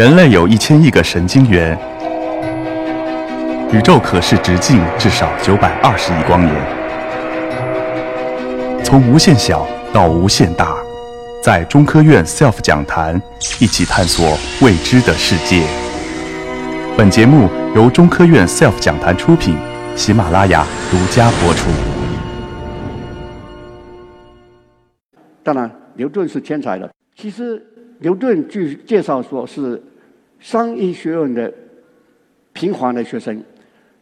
人类有一千亿个神经元，宇宙可视直径至少九百二十亿光年。从无限小到无限大，在中科院 SELF 讲坛一起探索未知的世界。本节目由中科院 SELF 讲坛出品，喜马拉雅独家播出。当然，牛顿是天才的。其实，牛顿据介绍说是商医学院的平凡的学生，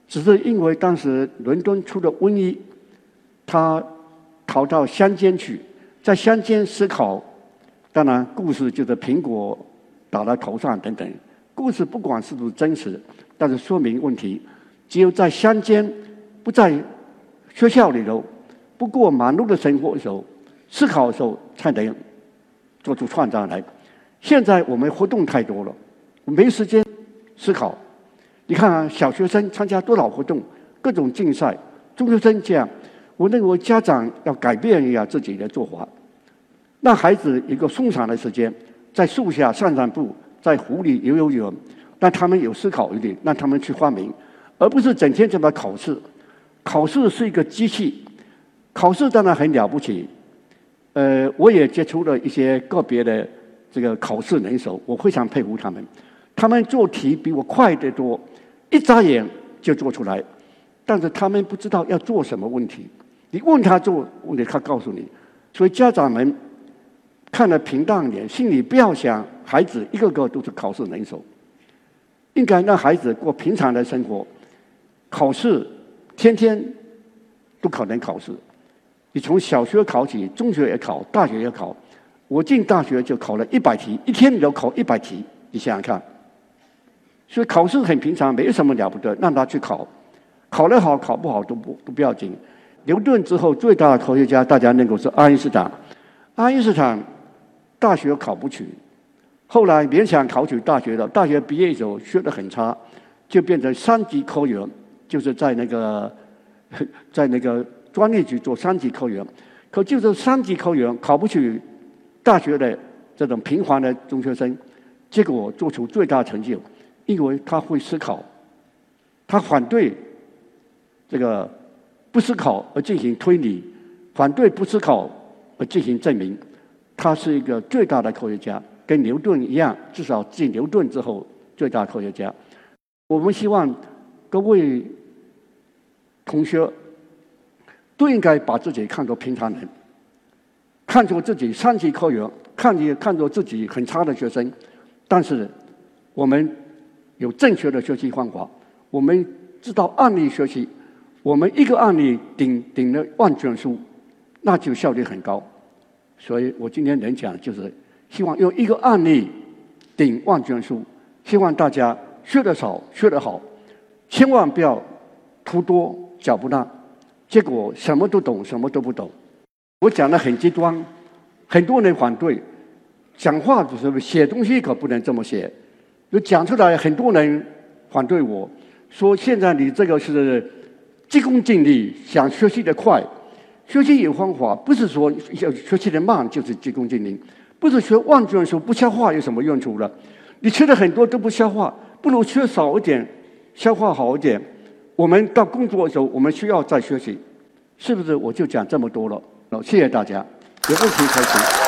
只是因为当时伦敦出了瘟疫，他逃到乡间去，在乡间思考。当然，故事就是苹果打到头上等等。故事不管是不是真实，但是说明问题：只有在乡间，不在学校里头，不过忙碌的生活的时候。思考的时候才能做出创造来。现在我们活动太多了，没时间思考。你看啊，小学生参加多少活动，各种竞赛；中学生这样，我认为家长要改变一下自己的做法，让孩子一个松散的时间，在树下散散步，在湖里游游泳，让他们有思考一点，让他们去发明，而不是整天这么考试。考试是一个机器，考试当然很了不起。呃，我也接触了一些个别的这个考试能手，我非常佩服他们。他们做题比我快得多，一眨眼就做出来。但是他们不知道要做什么问题，你问他做问题，他告诉你。所以家长们看得平淡点，心里不要想孩子一个个都是考试能手，应该让孩子过平常的生活。考试天天不可能考试。你从小学考起，中学也考，大学也考。我进大学就考了一百题，一天你要考一百题，你想想看。所以考试很平常，没什么了不得，让他去考，考得好，考不好都不都不要紧。牛顿之后最大的科学家，大家认为是爱因斯坦。爱因斯坦大学考不取，后来勉强考取大学的，大学毕业以后学得很差，就变成三级科员，就是在那个在那个。专业去做三级科员，可就是三级科员考不取大学的这种平凡的中学生，结果做出最大成就，因为他会思考，他反对这个不思考而进行推理，反对不思考而进行证明，他是一个最大的科学家，跟牛顿一样，至少继牛顿之后最大科学家。我们希望各位同学。都应该把自己看作平常人，看作自己三级科员，看你看作自己很差的学生，但是我们有正确的学习方法，我们知道案例学习，我们一个案例顶顶了万卷书，那就效率很高。所以我今天能讲，就是希望用一个案例顶万卷书，希望大家学得少，学得好，千万不要图多脚不大。结果什么都懂，什么都不懂。我讲的很极端，很多人反对。讲话的时候写东西可不能这么写，就讲出来很多人反对我说：“现在你这个是急功近利，想学习的快，学习有方法，不是说要学习的慢就是急功近利，不是学万卷书不消化有什么用处了？你吃的很多都不消化，不如吃少一点，消化好一点。”我们到工作的时候，我们需要再学习，是不是？我就讲这么多了。谢谢大家，有问题开始。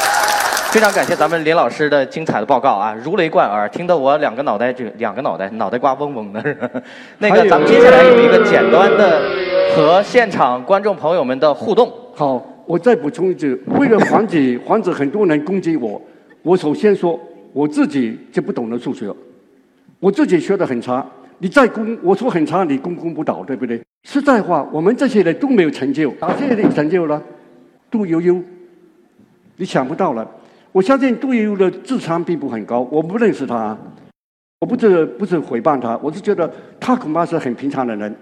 非常感谢咱们林老师的精彩的报告啊，如雷贯耳，听得我两个脑袋就两个脑袋脑袋瓜嗡嗡的。那个，咱们接下来有一个简单的和现场观众朋友们的互动。好，我再补充一句，为了防止防止很多人攻击我，我首先说我自己就不懂得数学，我自己学的很差。你再攻，我说很差，你攻攻不倒，对不对？实在话，我们这些人都没有成就，哪些人有成就了？杜悠悠，你想不到了。我相信杜悠悠的智商并不很高，我不认识他，我不是不是诽谤他，我是觉得他恐怕是很平常的人。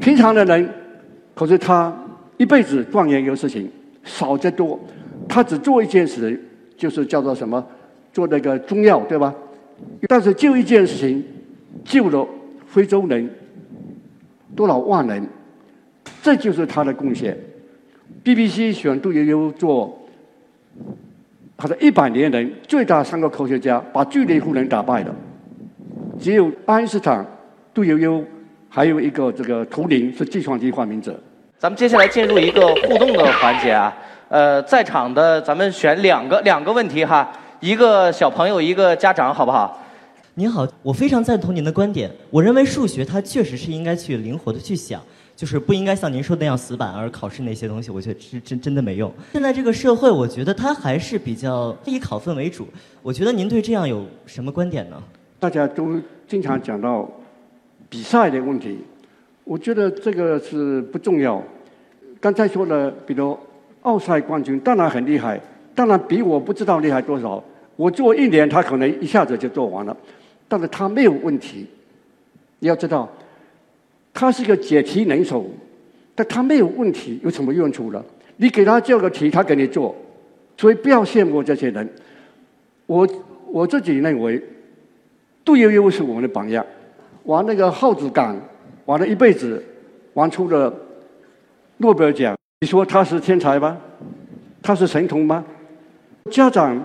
平常的人，可是他一辈子钻研一个事情少则多，他只做一件事，就是叫做什么？做那个中药，对吧？但是就一件事情，救了。非洲人多少万人，这就是他的贡献。BBC 选杜悠悠做他的一百年人最大三个科学家，把巨人夫人打败了。只有爱因斯坦、杜悠悠，还有一个这个图灵是计算机发明者。咱们接下来进入一个互动的环节啊，呃，在场的咱们选两个两个问题哈，一个小朋友，一个家长，好不好？您好，我非常赞同您的观点。我认为数学它确实是应该去灵活的去想，就是不应该像您说的那样死板，而考试那些东西，我觉得是真真的没用。现在这个社会，我觉得它还是比较以考分为主。我觉得您对这样有什么观点呢？大家都经常讲到比赛的问题，我觉得这个是不重要。刚才说的，比如奥赛冠军，当然很厉害，当然比我不知道厉害多少。我做一年，他可能一下子就做完了。但是他没有问题，你要知道，他是个解题能手，但他没有问题，有什么用处呢？你给他教个题，他给你做，所以不要羡慕这些人。我我自己认为，杜悠悠是我们的榜样，玩那个耗子杆，玩了一辈子，玩出了诺贝尔奖。你说他是天才吗？他是神童吗？家长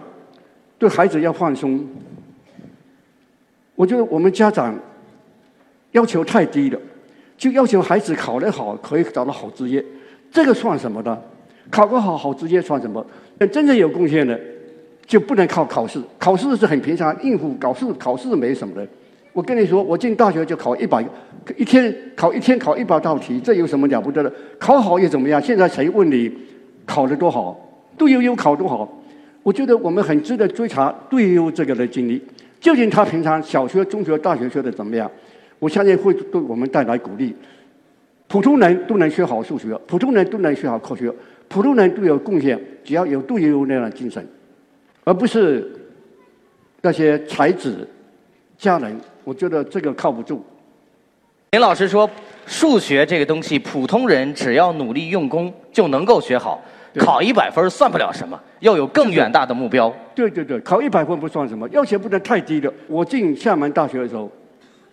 对孩子要放松。我觉得我们家长要求太低了，就要求孩子考得好，可以找到好职业，这个算什么呢？考个好好职业算什么？真正有贡献的，就不能靠考试。考试是很平常应付，考试考试没什么的。我跟你说，我进大学就考一百，一天考一天考一百道题，这有什么了不得的？考好又怎么样？现在谁问你考得多好？杜悠悠考多好？我觉得我们很值得追查杜悠悠这个的经历。究竟他平常小学、中学、大学学的怎么样？我相信会对我们带来鼓励。普通人都能学好数学，普通人都能学好科学，普通人都有贡献。只要有杜悠悠那样的精神，而不是那些才子佳人，我觉得这个靠不住。林老师说，数学这个东西，普通人只要努力用功就能够学好。考一百分算不了什么，要有更远大的目标。对对对，考一百分不算什么，要求不能太低了。我进厦门大学的时候，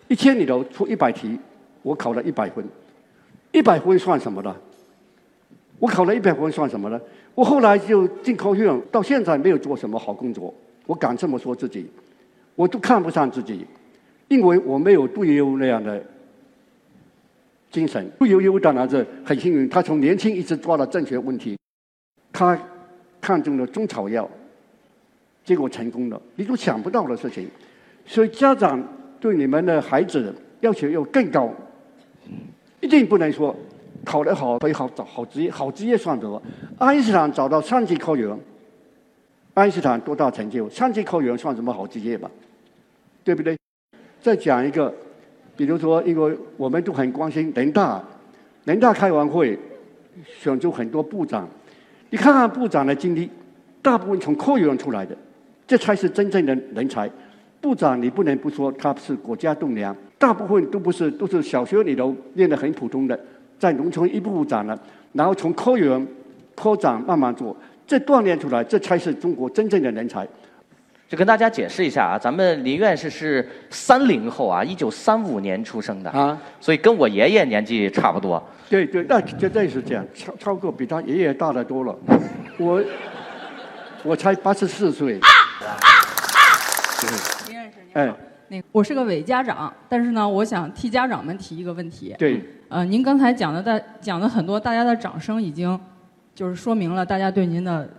一千里头出一百题，我考了一百分，一百分算什么呢？我考了一百分算什么呢？我后来就进科学院，到现在没有做什么好工作，我敢这么说自己，我都看不上自己，因为我没有杜悠悠那样的精神。杜悠悠当然是很幸运，他从年轻一直抓到正确问题。他看中了中草药，结果成功了，你都想不到的事情。所以家长对你们的孩子要求要更高，一定不能说考得好可以好找好职业，好职业算什么？爱因斯坦找到三级科员，爱因斯坦多大成就？三级科员算什么好职业吧？对不对？再讲一个，比如说，因为我们都很关心人大，人大开完会选出很多部长。你看看部长的经历，大部分从科员出来的，这才是真正的人才。部长你不能不说他是国家栋梁，大部分都不是，都是小学里头练得很普通的，在农村一步步长了，然后从科员、科长慢慢做，这锻炼出来，这才是中国真正的人才。就跟大家解释一下啊，咱们林院士是三零后啊，一九三五年出生的啊，所以跟我爷爷年纪差不多。对对，那绝对是这样，超超过比他爷爷大得多了。我我才八十四岁。林 院士您好，那我是个伪家长，但是呢，我想替家长们提一个问题。对。呃，您刚才讲的大讲的很多，大家的掌声已经就是说明了大家对您的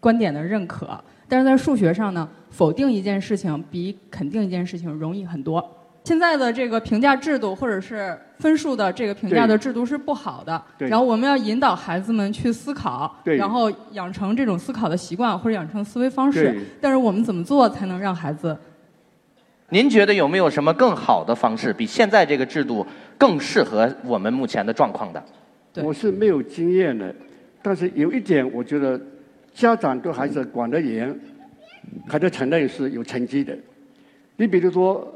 观点的认可。但是在数学上呢，否定一件事情比肯定一件事情容易很多。现在的这个评价制度或者是分数的这个评价的制度是不好的。然后我们要引导孩子们去思考，然后养成这种思考的习惯或者养成思维方式。但是我们怎么做才能让孩子？您觉得有没有什么更好的方式，比现在这个制度更适合我们目前的状况的？我是没有经验的，但是有一点，我觉得家长对孩子管得严，还得承认是有成绩的。你比如说。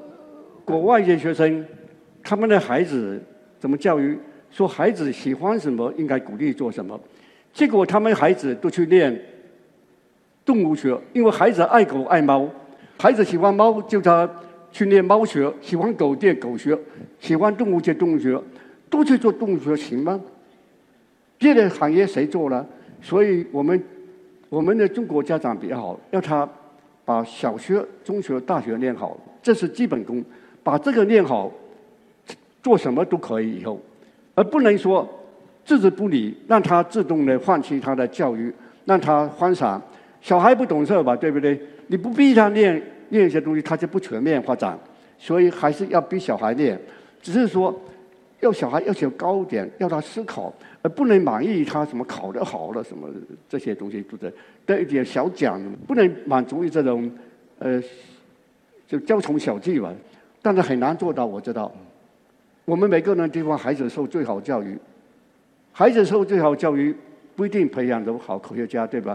国外一些学生，他们的孩子怎么教育？说孩子喜欢什么，应该鼓励做什么。结果他们孩子都去练动物学，因为孩子爱狗爱猫，孩子喜欢猫，就他去练猫学；喜欢狗练狗学；喜欢动物就动物学，都去做动物学，行吗？别的行业谁做了？所以我们我们的中国家长比较好，要他把小学、中学、大学练好，这是基本功。把这个练好，做什么都可以以后，而不能说置之不理，让他自动的放弃他的教育，让他欢赏。小孩不懂事吧，对不对？你不逼他练练一些东西，他就不全面发展。所以还是要逼小孩练，只是说要小孩要求高一点，要他思考，而不能满意他什么考得好了什么这些东西，对不对？得一点小奖，不能满足于这种呃就雕虫小技吧。但是很难做到，我知道。我们每个人地方孩子受最好教育，孩子受最好教育不一定培养得好科学家，对吧？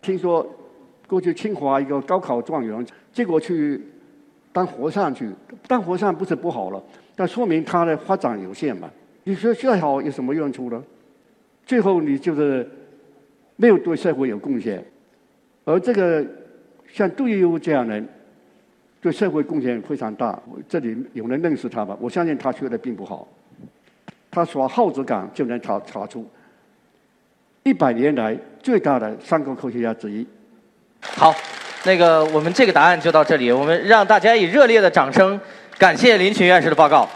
听说过去清华一个高考状元，结果去当和尚去，当和尚不是不好了，但说明他的发展有限嘛。你说再好有什么用处呢？最后你就是没有对社会有贡献，而这个像杜月笙这样人。对社会贡献非常大，这里有人认识他吧？我相信他学的并不好，他耍耗子岗就能查查出一百年来最大的三个科学家之一。好，那个我们这个答案就到这里，我们让大家以热烈的掌声感谢林群院士的报告。